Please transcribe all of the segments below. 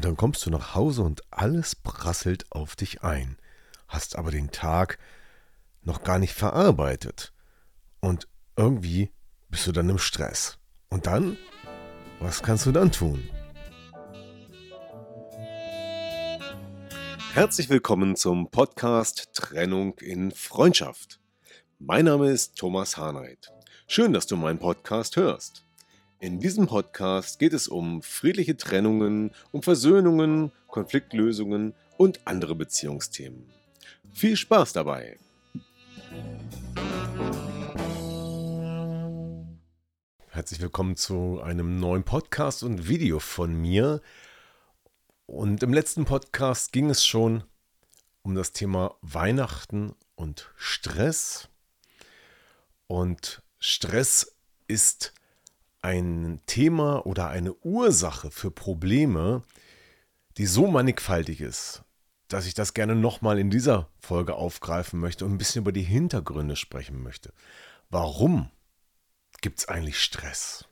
Und dann kommst du nach Hause und alles prasselt auf dich ein, hast aber den Tag noch gar nicht verarbeitet. Und irgendwie bist du dann im Stress. Und dann? Was kannst du dann tun? Herzlich willkommen zum Podcast Trennung in Freundschaft. Mein Name ist Thomas Harnight. Schön, dass du meinen Podcast hörst. In diesem Podcast geht es um friedliche Trennungen, um Versöhnungen, Konfliktlösungen und andere Beziehungsthemen. Viel Spaß dabei! Herzlich willkommen zu einem neuen Podcast und Video von mir. Und im letzten Podcast ging es schon um das Thema Weihnachten und Stress. Und Stress ist ein Thema oder eine Ursache für Probleme, die so mannigfaltig ist, dass ich das gerne nochmal in dieser Folge aufgreifen möchte und ein bisschen über die Hintergründe sprechen möchte. Warum gibt es eigentlich Stress?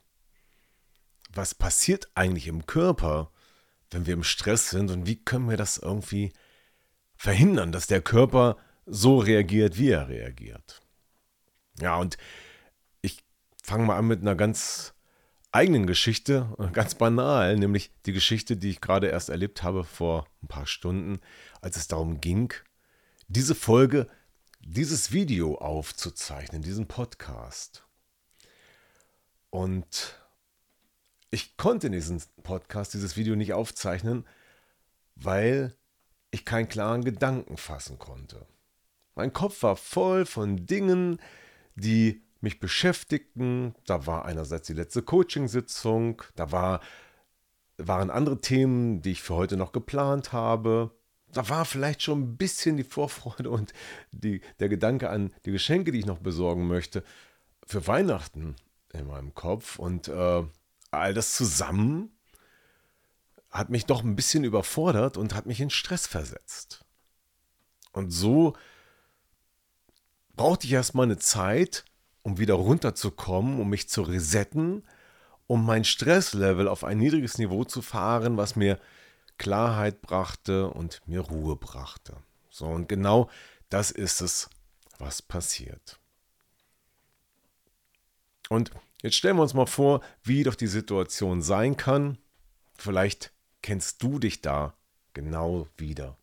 Was passiert eigentlich im Körper, wenn wir im Stress sind und wie können wir das irgendwie verhindern, dass der Körper so reagiert, wie er reagiert? Ja, und ich fange mal an mit einer ganz eigenen Geschichte, ganz banal, nämlich die Geschichte, die ich gerade erst erlebt habe vor ein paar Stunden, als es darum ging, diese Folge, dieses Video aufzuzeichnen, diesen Podcast. Und ich konnte in diesem Podcast dieses Video nicht aufzeichnen, weil ich keinen klaren Gedanken fassen konnte. Mein Kopf war voll von Dingen, die mich beschäftigten. Da war einerseits die letzte Coachingsitzung, da war, waren andere Themen, die ich für heute noch geplant habe. Da war vielleicht schon ein bisschen die Vorfreude und die, der Gedanke an die Geschenke, die ich noch besorgen möchte, für Weihnachten in meinem Kopf. Und äh, all das zusammen hat mich doch ein bisschen überfordert und hat mich in Stress versetzt. Und so brauchte ich erstmal eine Zeit, um wieder runterzukommen, um mich zu resetten, um mein Stresslevel auf ein niedriges Niveau zu fahren, was mir Klarheit brachte und mir Ruhe brachte. So, und genau das ist es, was passiert. Und jetzt stellen wir uns mal vor, wie doch die Situation sein kann. Vielleicht kennst du dich da genau wieder.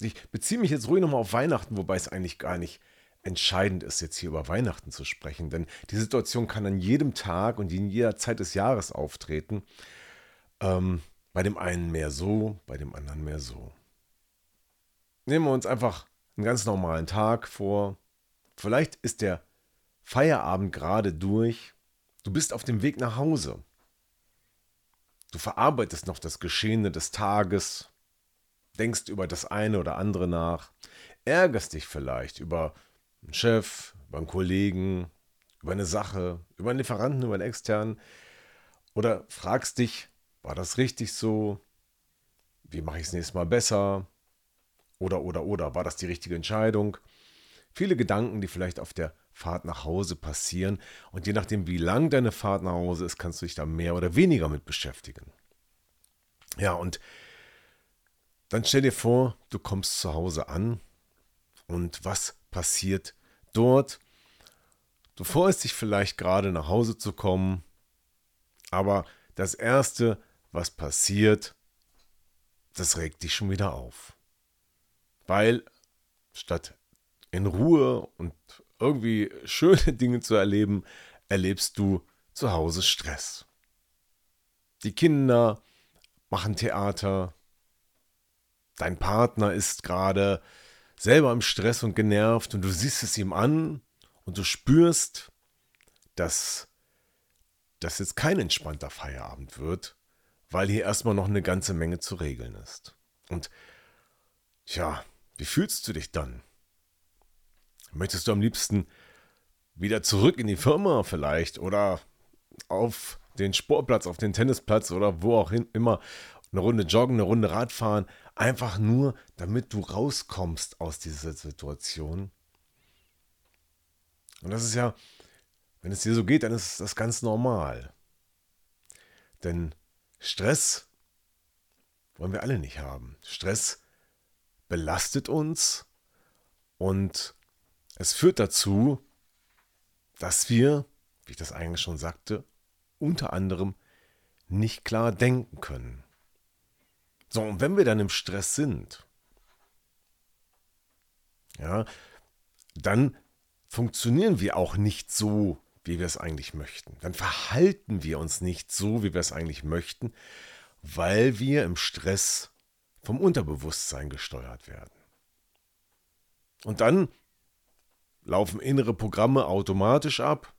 Ich beziehe mich jetzt ruhig nochmal auf Weihnachten, wobei es eigentlich gar nicht entscheidend ist, jetzt hier über Weihnachten zu sprechen, denn die Situation kann an jedem Tag und in jeder Zeit des Jahres auftreten. Ähm, bei dem einen mehr so, bei dem anderen mehr so. Nehmen wir uns einfach einen ganz normalen Tag vor. Vielleicht ist der Feierabend gerade durch. Du bist auf dem Weg nach Hause. Du verarbeitest noch das Geschehene des Tages, denkst über das eine oder andere nach, ärgerst dich vielleicht über einen Chef, über einen Kollegen, über eine Sache, über einen Lieferanten, über einen externen. Oder fragst dich, war das richtig so? Wie mache ich es nächstes Mal besser? Oder, oder, oder, war das die richtige Entscheidung? Viele Gedanken, die vielleicht auf der Fahrt nach Hause passieren. Und je nachdem, wie lang deine Fahrt nach Hause ist, kannst du dich da mehr oder weniger mit beschäftigen. Ja, und dann stell dir vor, du kommst zu Hause an und was passiert dort. Du freust dich vielleicht gerade nach Hause zu kommen, aber das Erste, was passiert, das regt dich schon wieder auf. Weil statt in Ruhe und irgendwie schöne Dinge zu erleben, erlebst du zu Hause Stress. Die Kinder machen Theater, dein Partner ist gerade selber im Stress und genervt und du siehst es ihm an und du spürst, dass das jetzt kein entspannter Feierabend wird, weil hier erstmal noch eine ganze Menge zu regeln ist. Und tja, wie fühlst du dich dann? Möchtest du am liebsten wieder zurück in die Firma vielleicht oder auf den Sportplatz, auf den Tennisplatz oder wo auch immer eine Runde joggen, eine Runde Radfahren, einfach nur, damit du rauskommst aus dieser Situation. Und das ist ja, wenn es dir so geht, dann ist das ganz normal. Denn Stress wollen wir alle nicht haben. Stress belastet uns und es führt dazu, dass wir, wie ich das eigentlich schon sagte, unter anderem nicht klar denken können. So, und wenn wir dann im Stress sind, ja, dann funktionieren wir auch nicht so, wie wir es eigentlich möchten. Dann verhalten wir uns nicht so, wie wir es eigentlich möchten, weil wir im Stress vom Unterbewusstsein gesteuert werden. Und dann laufen innere Programme automatisch ab.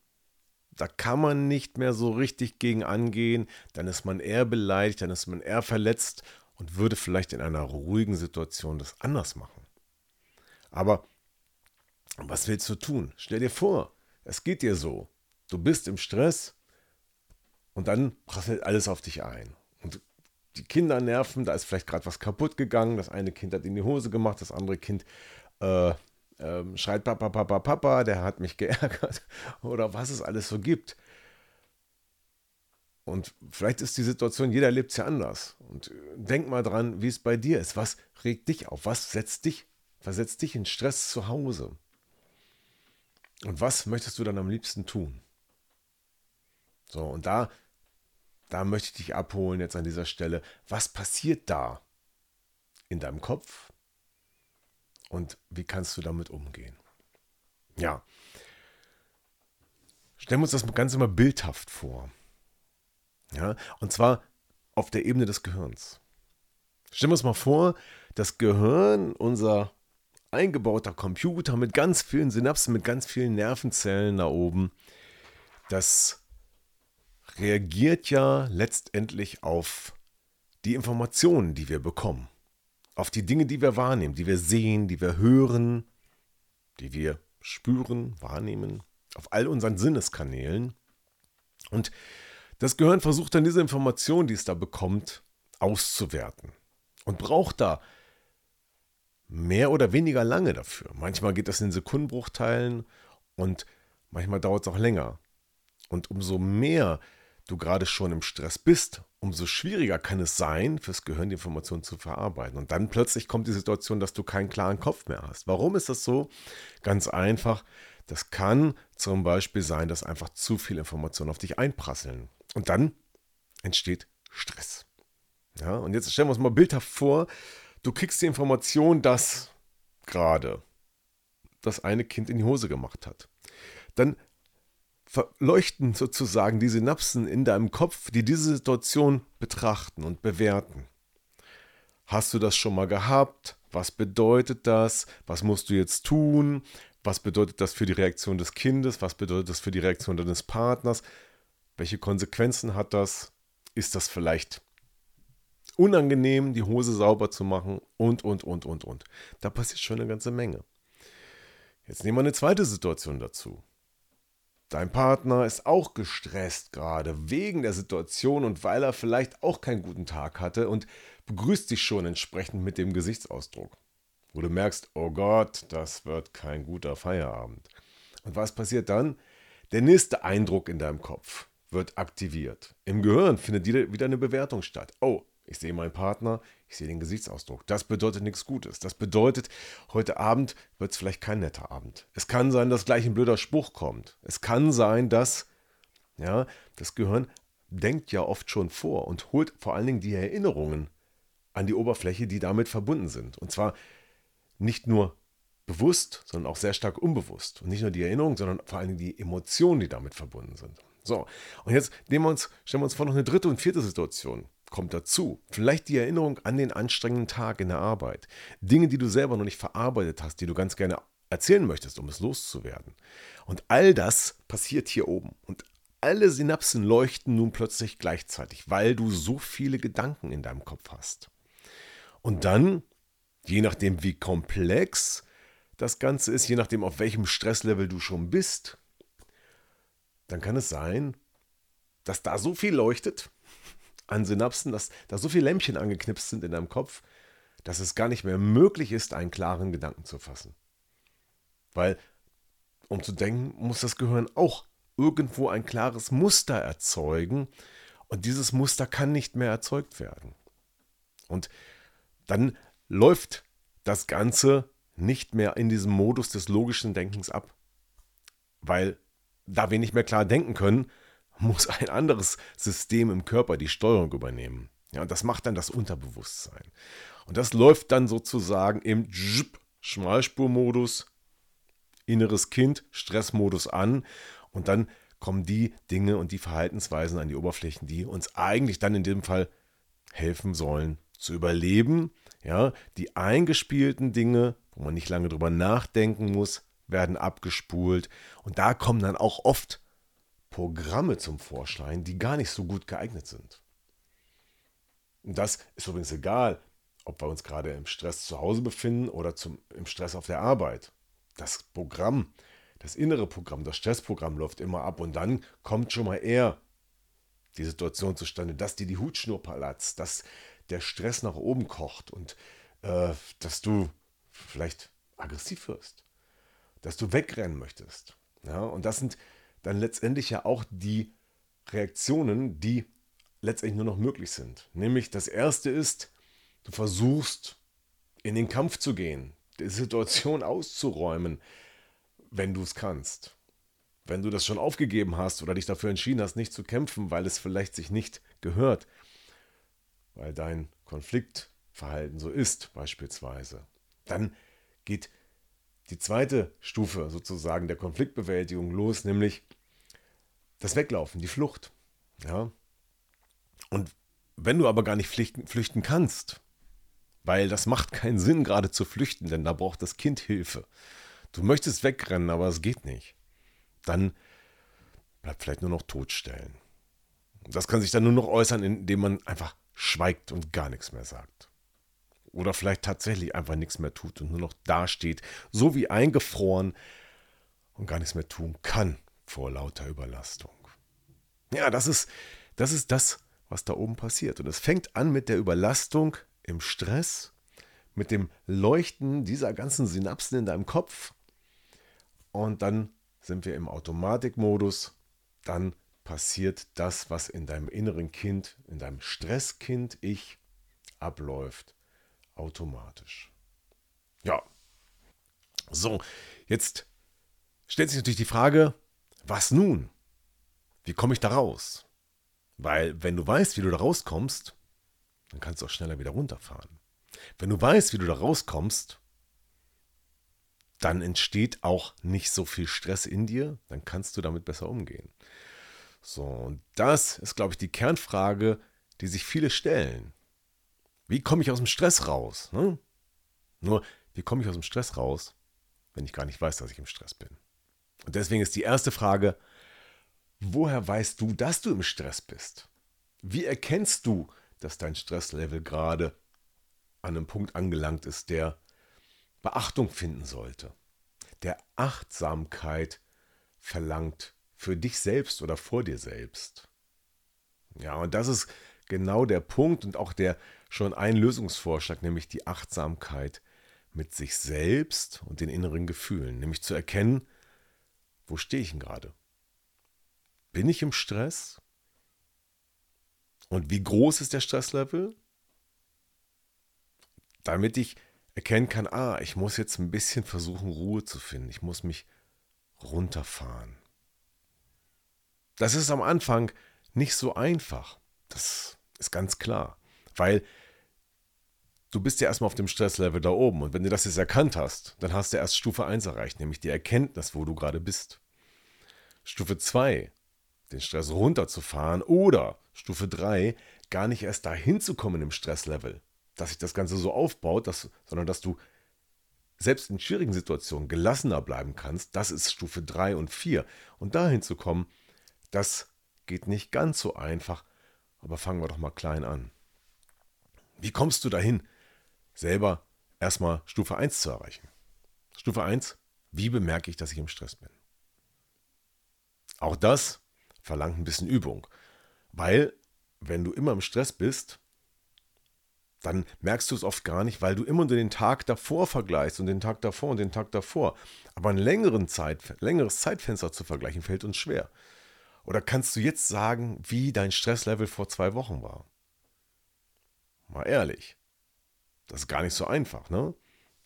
Da kann man nicht mehr so richtig gegen angehen. Dann ist man eher beleidigt, dann ist man eher verletzt und würde vielleicht in einer ruhigen Situation das anders machen. Aber was willst du tun? Stell dir vor, es geht dir so. Du bist im Stress und dann prasselt alles auf dich ein. Und die Kinder nerven, da ist vielleicht gerade was kaputt gegangen. Das eine Kind hat in die Hose gemacht, das andere Kind äh, äh, schreit Papa, Papa, Papa, der hat mich geärgert. Oder was es alles so gibt. Und vielleicht ist die Situation, jeder lebt es ja anders. Und denk mal dran, wie es bei dir ist. Was regt dich auf? Was setzt dich, versetzt dich in Stress zu Hause? Und was möchtest du dann am liebsten tun? So, und da, da möchte ich dich abholen jetzt an dieser Stelle. Was passiert da in deinem Kopf? Und wie kannst du damit umgehen? Ja. Stellen wir uns das Ganze mal bildhaft vor. Ja, und zwar auf der Ebene des Gehirns. Stellen wir uns mal vor, das Gehirn, unser eingebauter Computer mit ganz vielen Synapsen, mit ganz vielen Nervenzellen da oben, das reagiert ja letztendlich auf die Informationen, die wir bekommen. Auf die Dinge, die wir wahrnehmen, die wir sehen, die wir hören, die wir spüren, wahrnehmen, auf all unseren Sinneskanälen. Und das Gehirn versucht dann diese Informationen, die es da bekommt, auszuwerten und braucht da mehr oder weniger lange dafür. Manchmal geht das in Sekundenbruchteilen und manchmal dauert es auch länger. Und umso mehr du gerade schon im Stress bist, umso schwieriger kann es sein, fürs Gehirn die Informationen zu verarbeiten. Und dann plötzlich kommt die Situation, dass du keinen klaren Kopf mehr hast. Warum ist das so? Ganz einfach. Das kann zum Beispiel sein, dass einfach zu viele Informationen auf dich einprasseln. Und dann entsteht Stress. Ja, und jetzt stellen wir uns mal bildhaft vor, du kriegst die Information, dass gerade das eine Kind in die Hose gemacht hat. Dann verleuchten sozusagen die Synapsen in deinem Kopf, die diese Situation betrachten und bewerten. Hast du das schon mal gehabt? Was bedeutet das? Was musst du jetzt tun? Was bedeutet das für die Reaktion des Kindes? Was bedeutet das für die Reaktion deines Partners? Welche Konsequenzen hat das? Ist das vielleicht unangenehm, die Hose sauber zu machen und, und, und, und, und. Da passiert schon eine ganze Menge. Jetzt nehmen wir eine zweite Situation dazu. Dein Partner ist auch gestresst gerade wegen der Situation und weil er vielleicht auch keinen guten Tag hatte und begrüßt dich schon entsprechend mit dem Gesichtsausdruck. Wo du merkst, oh Gott, das wird kein guter Feierabend. Und was passiert dann? Der nächste Eindruck in deinem Kopf wird aktiviert. Im Gehirn findet wieder eine Bewertung statt. Oh, ich sehe meinen Partner, ich sehe den Gesichtsausdruck. Das bedeutet nichts Gutes. Das bedeutet, heute Abend wird es vielleicht kein netter Abend. Es kann sein, dass gleich ein blöder Spruch kommt. Es kann sein, dass ja, das Gehirn denkt ja oft schon vor und holt vor allen Dingen die Erinnerungen an die Oberfläche, die damit verbunden sind. Und zwar nicht nur bewusst, sondern auch sehr stark unbewusst. Und nicht nur die Erinnerungen, sondern vor Dingen die Emotionen, die damit verbunden sind. So, und jetzt wir uns, stellen wir uns vor noch eine dritte und vierte Situation kommt dazu. Vielleicht die Erinnerung an den anstrengenden Tag in der Arbeit. Dinge, die du selber noch nicht verarbeitet hast, die du ganz gerne erzählen möchtest, um es loszuwerden. Und all das passiert hier oben. Und alle Synapsen leuchten nun plötzlich gleichzeitig, weil du so viele Gedanken in deinem Kopf hast. Und dann, je nachdem wie komplex das Ganze ist, je nachdem auf welchem Stresslevel du schon bist, dann kann es sein, dass da so viel leuchtet an Synapsen, dass da so viele Lämpchen angeknipst sind in deinem Kopf, dass es gar nicht mehr möglich ist, einen klaren Gedanken zu fassen. Weil, um zu denken, muss das Gehirn auch irgendwo ein klares Muster erzeugen und dieses Muster kann nicht mehr erzeugt werden. Und dann läuft das Ganze nicht mehr in diesem Modus des logischen Denkens ab. Weil da wir nicht mehr klar denken können, muss ein anderes System im Körper die Steuerung übernehmen. Ja, und das macht dann das Unterbewusstsein. Und das läuft dann sozusagen im Schmalspurmodus, inneres Kind, Stressmodus an. Und dann kommen die Dinge und die Verhaltensweisen an die Oberflächen, die uns eigentlich dann in dem Fall helfen sollen zu überleben. Ja, die eingespielten Dinge, wo man nicht lange drüber nachdenken muss, werden abgespult. Und da kommen dann auch oft Programme zum Vorschein, die gar nicht so gut geeignet sind. Und das ist übrigens egal, ob wir uns gerade im Stress zu Hause befinden oder zum, im Stress auf der Arbeit. Das Programm, das innere Programm, das Stressprogramm läuft immer ab und dann kommt schon mal eher die Situation zustande, dass dir die Hutschnur palatzt, dass der Stress nach oben kocht und äh, dass du vielleicht aggressiv wirst, dass du wegrennen möchtest. Ja, und das sind dann letztendlich ja auch die Reaktionen, die letztendlich nur noch möglich sind. Nämlich das erste ist, du versuchst in den Kampf zu gehen, die Situation auszuräumen, wenn du es kannst. Wenn du das schon aufgegeben hast oder dich dafür entschieden hast, nicht zu kämpfen, weil es vielleicht sich nicht gehört, weil dein Konfliktverhalten so ist, beispielsweise, dann geht die zweite Stufe sozusagen der Konfliktbewältigung los, nämlich das Weglaufen, die Flucht. Ja? Und wenn du aber gar nicht flüchten, flüchten kannst, weil das macht keinen Sinn, gerade zu flüchten, denn da braucht das Kind Hilfe. Du möchtest wegrennen, aber es geht nicht. Dann bleibt vielleicht nur noch totstellen. Das kann sich dann nur noch äußern, indem man einfach schweigt und gar nichts mehr sagt. Oder vielleicht tatsächlich einfach nichts mehr tut und nur noch dasteht, so wie eingefroren und gar nichts mehr tun kann vor lauter Überlastung. Ja, das ist, das ist das, was da oben passiert. Und es fängt an mit der Überlastung im Stress, mit dem Leuchten dieser ganzen Synapsen in deinem Kopf. Und dann sind wir im Automatikmodus. Dann passiert das, was in deinem inneren Kind, in deinem Stresskind-Ich abläuft, automatisch. Ja. So, jetzt stellt sich natürlich die Frage, was nun? Wie komme ich da raus? Weil wenn du weißt, wie du da rauskommst, dann kannst du auch schneller wieder runterfahren. Wenn du weißt, wie du da rauskommst, dann entsteht auch nicht so viel Stress in dir, dann kannst du damit besser umgehen. So, und das ist, glaube ich, die Kernfrage, die sich viele stellen. Wie komme ich aus dem Stress raus? Ne? Nur, wie komme ich aus dem Stress raus, wenn ich gar nicht weiß, dass ich im Stress bin? Und deswegen ist die erste Frage, woher weißt du, dass du im Stress bist? Wie erkennst du, dass dein Stresslevel gerade an einem Punkt angelangt ist, der Beachtung finden sollte, der Achtsamkeit verlangt für dich selbst oder vor dir selbst? Ja, und das ist genau der Punkt und auch der schon ein Lösungsvorschlag, nämlich die Achtsamkeit mit sich selbst und den inneren Gefühlen, nämlich zu erkennen, wo stehe ich denn gerade? Bin ich im Stress? Und wie groß ist der Stresslevel? Damit ich erkennen kann, ah, ich muss jetzt ein bisschen versuchen, Ruhe zu finden. Ich muss mich runterfahren. Das ist am Anfang nicht so einfach. Das ist ganz klar. Weil du bist ja erstmal auf dem Stresslevel da oben. Und wenn du das jetzt erkannt hast, dann hast du erst Stufe 1 erreicht, nämlich die Erkenntnis, wo du gerade bist. Stufe 2, den Stress runterzufahren oder Stufe 3, gar nicht erst dahin zu kommen im Stresslevel, dass sich das Ganze so aufbaut, dass, sondern dass du selbst in schwierigen Situationen gelassener bleiben kannst, das ist Stufe 3 und 4. Und dahin zu kommen, dass geht nicht ganz so einfach, aber fangen wir doch mal klein an. Wie kommst du dahin, selber erstmal Stufe 1 zu erreichen? Stufe 1, wie bemerke ich, dass ich im Stress bin? Auch das verlangt ein bisschen Übung, weil wenn du immer im Stress bist, dann merkst du es oft gar nicht, weil du immer nur den Tag davor vergleichst und den Tag davor und den Tag davor. Aber ein längeren Zeit, längeres Zeitfenster zu vergleichen, fällt uns schwer. Oder kannst du jetzt sagen, wie dein Stresslevel vor zwei Wochen war? Mal ehrlich. Das ist gar nicht so einfach, ne?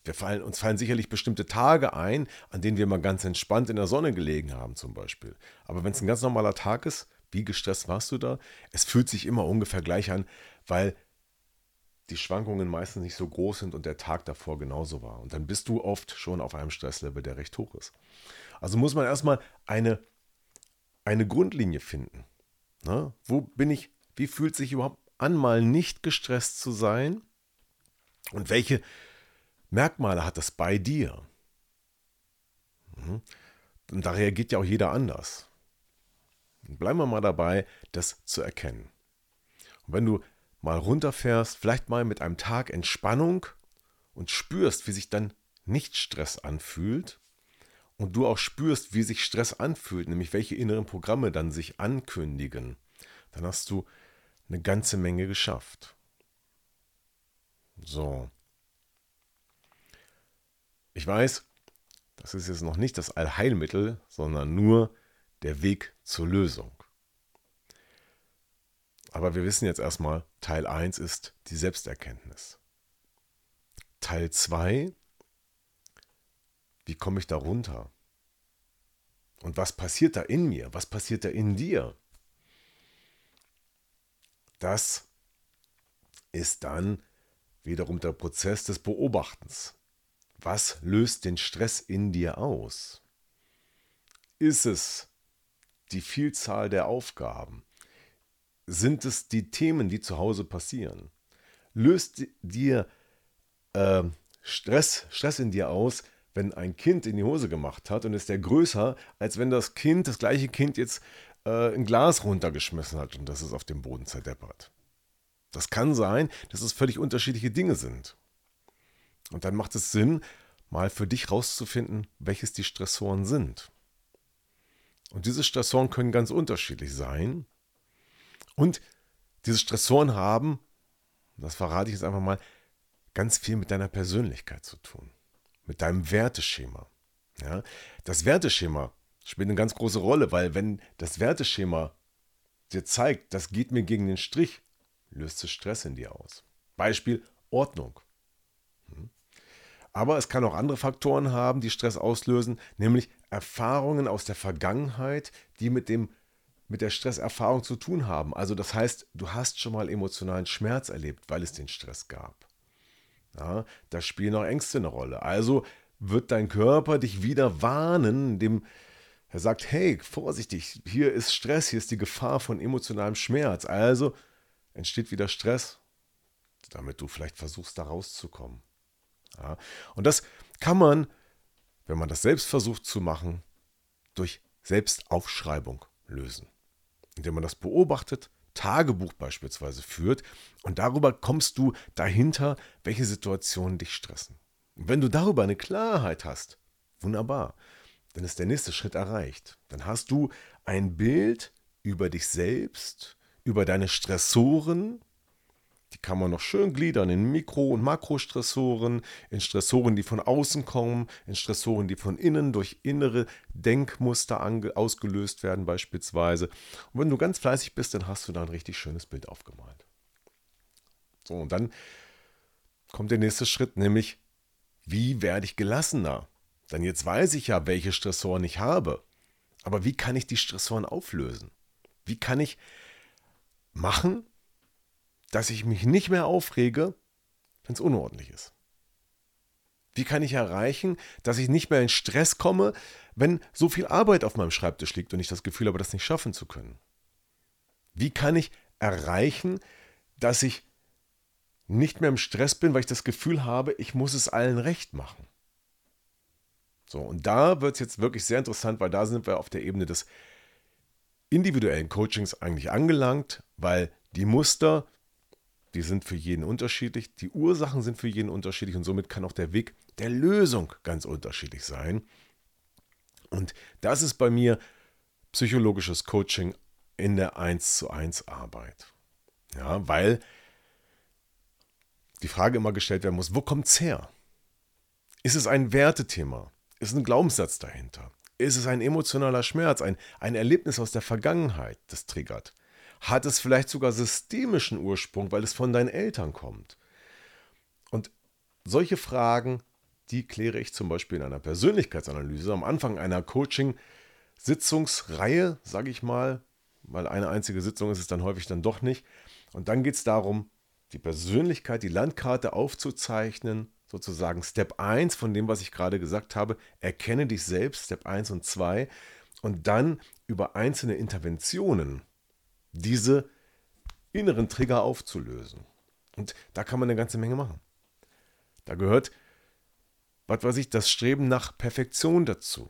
Wir fallen, uns fallen sicherlich bestimmte Tage ein, an denen wir mal ganz entspannt in der Sonne gelegen haben, zum Beispiel. Aber wenn es ein ganz normaler Tag ist, wie gestresst warst du da? Es fühlt sich immer ungefähr gleich an, weil die Schwankungen meistens nicht so groß sind und der Tag davor genauso war. Und dann bist du oft schon auf einem Stresslevel, der recht hoch ist. Also muss man erstmal eine, eine Grundlinie finden. Na, wo bin ich, wie fühlt sich überhaupt an, mal nicht gestresst zu sein? Und welche Merkmale hat das bei dir? Mhm. Und da reagiert ja auch jeder anders. Bleiben wir mal dabei, das zu erkennen. Und wenn du mal runterfährst, vielleicht mal mit einem Tag Entspannung und spürst, wie sich dann nicht Stress anfühlt und du auch spürst, wie sich Stress anfühlt, nämlich welche inneren Programme dann sich ankündigen, dann hast du eine ganze Menge geschafft. So. Ich weiß, das ist jetzt noch nicht das Allheilmittel, sondern nur der Weg zur Lösung. Aber wir wissen jetzt erstmal, Teil 1 ist die Selbsterkenntnis. Teil 2, wie komme ich da runter? Und was passiert da in mir? Was passiert da in dir? Das ist dann wiederum der Prozess des Beobachtens. Was löst den Stress in dir aus? Ist es die Vielzahl der Aufgaben? Sind es die Themen, die zu Hause passieren? Löst dir äh, Stress, Stress in dir aus, wenn ein Kind in die Hose gemacht hat und ist der größer, als wenn das Kind, das gleiche Kind jetzt äh, ein Glas runtergeschmissen hat und das ist auf dem Boden zerdeppert. Das kann sein, dass es völlig unterschiedliche Dinge sind. Und dann macht es Sinn, mal für dich rauszufinden, welches die Stressoren sind. Und diese Stressoren können ganz unterschiedlich sein. Und diese Stressoren haben, das verrate ich jetzt einfach mal, ganz viel mit deiner Persönlichkeit zu tun, mit deinem Werteschema. Ja? Das Werteschema spielt eine ganz große Rolle, weil wenn das Werteschema dir zeigt, das geht mir gegen den Strich, löst es Stress in dir aus. Beispiel Ordnung. Hm? Aber es kann auch andere Faktoren haben, die Stress auslösen, nämlich Erfahrungen aus der Vergangenheit, die mit dem mit der Stresserfahrung zu tun haben. Also das heißt, du hast schon mal emotionalen Schmerz erlebt, weil es den Stress gab. Ja, da spielen auch Ängste eine Rolle. Also wird dein Körper dich wieder warnen, indem er sagt, hey, vorsichtig, hier ist Stress, hier ist die Gefahr von emotionalem Schmerz. Also entsteht wieder Stress, damit du vielleicht versuchst, da rauszukommen. Ja, und das kann man, wenn man das selbst versucht zu machen, durch Selbstaufschreibung lösen indem man das beobachtet, Tagebuch beispielsweise führt und darüber kommst du dahinter, welche Situationen dich stressen. Und wenn du darüber eine Klarheit hast, wunderbar, dann ist der nächste Schritt erreicht. Dann hast du ein Bild über dich selbst, über deine Stressoren, die kann man noch schön gliedern in Mikro- und Makrostressoren, in Stressoren, die von außen kommen, in Stressoren, die von innen durch innere Denkmuster ausgelöst werden beispielsweise. Und wenn du ganz fleißig bist, dann hast du da ein richtig schönes Bild aufgemalt. So, und dann kommt der nächste Schritt, nämlich, wie werde ich gelassener? Denn jetzt weiß ich ja, welche Stressoren ich habe. Aber wie kann ich die Stressoren auflösen? Wie kann ich machen, dass ich mich nicht mehr aufrege, wenn es unordentlich ist? Wie kann ich erreichen, dass ich nicht mehr in Stress komme, wenn so viel Arbeit auf meinem Schreibtisch liegt und ich das Gefühl habe, das nicht schaffen zu können? Wie kann ich erreichen, dass ich nicht mehr im Stress bin, weil ich das Gefühl habe, ich muss es allen recht machen? So, und da wird es jetzt wirklich sehr interessant, weil da sind wir auf der Ebene des individuellen Coachings eigentlich angelangt, weil die Muster, die sind für jeden unterschiedlich, die Ursachen sind für jeden unterschiedlich und somit kann auch der Weg der Lösung ganz unterschiedlich sein. Und das ist bei mir psychologisches Coaching in der 1 zu 1 Arbeit. Ja, weil die Frage immer gestellt werden muss, wo kommt es her? Ist es ein Wertethema? Ist ein Glaubenssatz dahinter? Ist es ein emotionaler Schmerz, ein, ein Erlebnis aus der Vergangenheit, das triggert? Hat es vielleicht sogar systemischen Ursprung, weil es von deinen Eltern kommt? Und solche Fragen, die kläre ich zum Beispiel in einer Persönlichkeitsanalyse am Anfang einer Coaching-Sitzungsreihe, sage ich mal, weil eine einzige Sitzung ist es dann häufig dann doch nicht. Und dann geht es darum, die Persönlichkeit, die Landkarte aufzuzeichnen, sozusagen Step 1 von dem, was ich gerade gesagt habe, erkenne dich selbst, Step 1 und 2, und dann über einzelne Interventionen diese inneren Trigger aufzulösen. Und da kann man eine ganze Menge machen. Da gehört, was weiß ich, das Streben nach Perfektion dazu.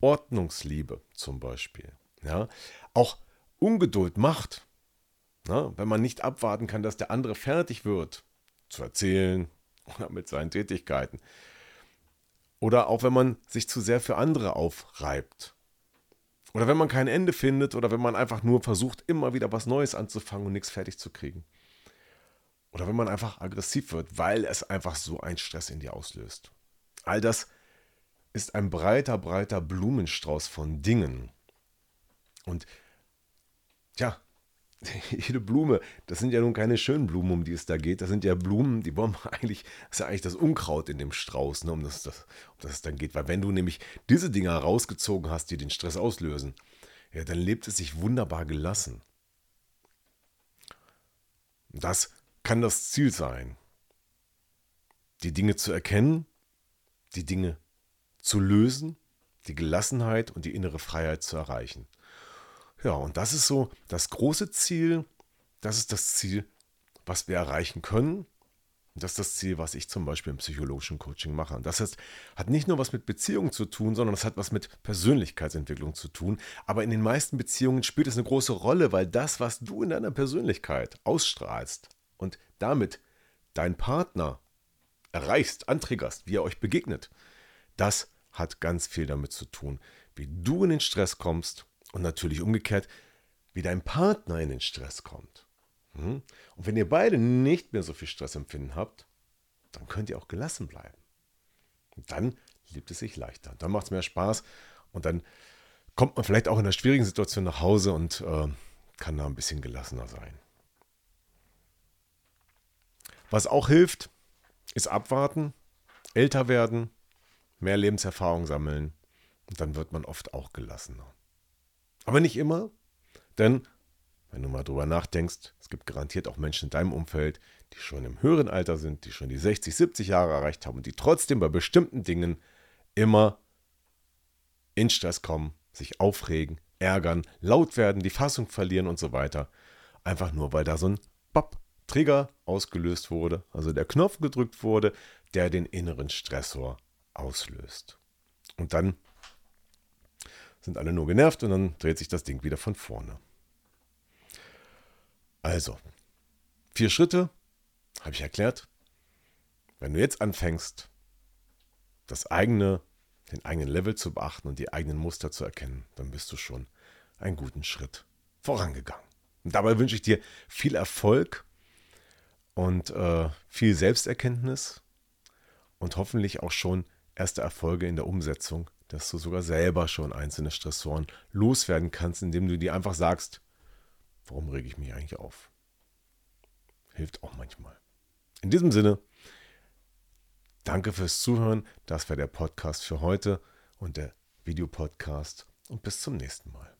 Ordnungsliebe zum Beispiel. Ja? Auch Ungeduld macht. Na, wenn man nicht abwarten kann, dass der andere fertig wird, zu erzählen, oder mit seinen Tätigkeiten. Oder auch wenn man sich zu sehr für andere aufreibt. Oder wenn man kein Ende findet oder wenn man einfach nur versucht, immer wieder was Neues anzufangen und nichts fertig zu kriegen. Oder wenn man einfach aggressiv wird, weil es einfach so einen Stress in dir auslöst. All das ist ein breiter, breiter Blumenstrauß von Dingen. Und ja, jede Blume, das sind ja nun keine schönen Blumen, um die es da geht. Das sind ja Blumen, die wollen eigentlich, das ist ja eigentlich das Unkraut in dem Strauß, ne, um, das, das, um das es dann geht. Weil wenn du nämlich diese Dinger rausgezogen hast, die den Stress auslösen, ja, dann lebt es sich wunderbar gelassen. Das kann das Ziel sein. Die Dinge zu erkennen, die Dinge zu lösen, die Gelassenheit und die innere Freiheit zu erreichen. Ja, und das ist so das große Ziel, das ist das Ziel, was wir erreichen können. Das ist das Ziel, was ich zum Beispiel im psychologischen Coaching mache. Und das heißt, hat nicht nur was mit Beziehungen zu tun, sondern es hat was mit Persönlichkeitsentwicklung zu tun. Aber in den meisten Beziehungen spielt es eine große Rolle, weil das, was du in deiner Persönlichkeit ausstrahlst und damit deinen Partner erreichst, antriggerst, wie er euch begegnet, das hat ganz viel damit zu tun, wie du in den Stress kommst und natürlich umgekehrt, wie dein Partner in den Stress kommt. Hm? Und wenn ihr beide nicht mehr so viel Stressempfinden habt, dann könnt ihr auch gelassen bleiben. Und dann lebt es sich leichter. Dann macht es mehr Spaß und dann kommt man vielleicht auch in einer schwierigen Situation nach Hause und äh, kann da ein bisschen gelassener sein. Was auch hilft, ist abwarten, älter werden, mehr Lebenserfahrung sammeln und dann wird man oft auch gelassener. Aber nicht immer, denn wenn du mal drüber nachdenkst, es gibt garantiert auch Menschen in deinem Umfeld, die schon im höheren Alter sind, die schon die 60, 70 Jahre erreicht haben und die trotzdem bei bestimmten Dingen immer in Stress kommen, sich aufregen, ärgern, laut werden, die Fassung verlieren und so weiter. Einfach nur, weil da so ein Bop Trigger ausgelöst wurde, also der Knopf gedrückt wurde, der den inneren Stressor auslöst. Und dann sind alle nur genervt und dann dreht sich das Ding wieder von vorne. Also, vier Schritte, habe ich erklärt. Wenn du jetzt anfängst, das eigene, den eigenen Level zu beachten und die eigenen Muster zu erkennen, dann bist du schon einen guten Schritt vorangegangen. Und dabei wünsche ich dir viel Erfolg und äh, viel Selbsterkenntnis und hoffentlich auch schon erste Erfolge in der Umsetzung dass du sogar selber schon einzelne Stressoren loswerden kannst, indem du dir einfach sagst, warum rege ich mich eigentlich auf? Hilft auch manchmal. In diesem Sinne, danke fürs Zuhören. Das war der Podcast für heute und der Videopodcast und bis zum nächsten Mal.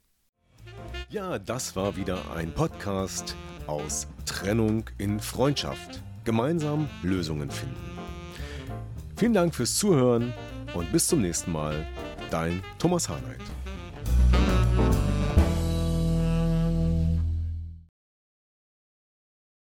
Ja, das war wieder ein Podcast aus Trennung in Freundschaft. Gemeinsam Lösungen finden. Vielen Dank fürs Zuhören und bis zum nächsten Mal, dein Thomas Harnight.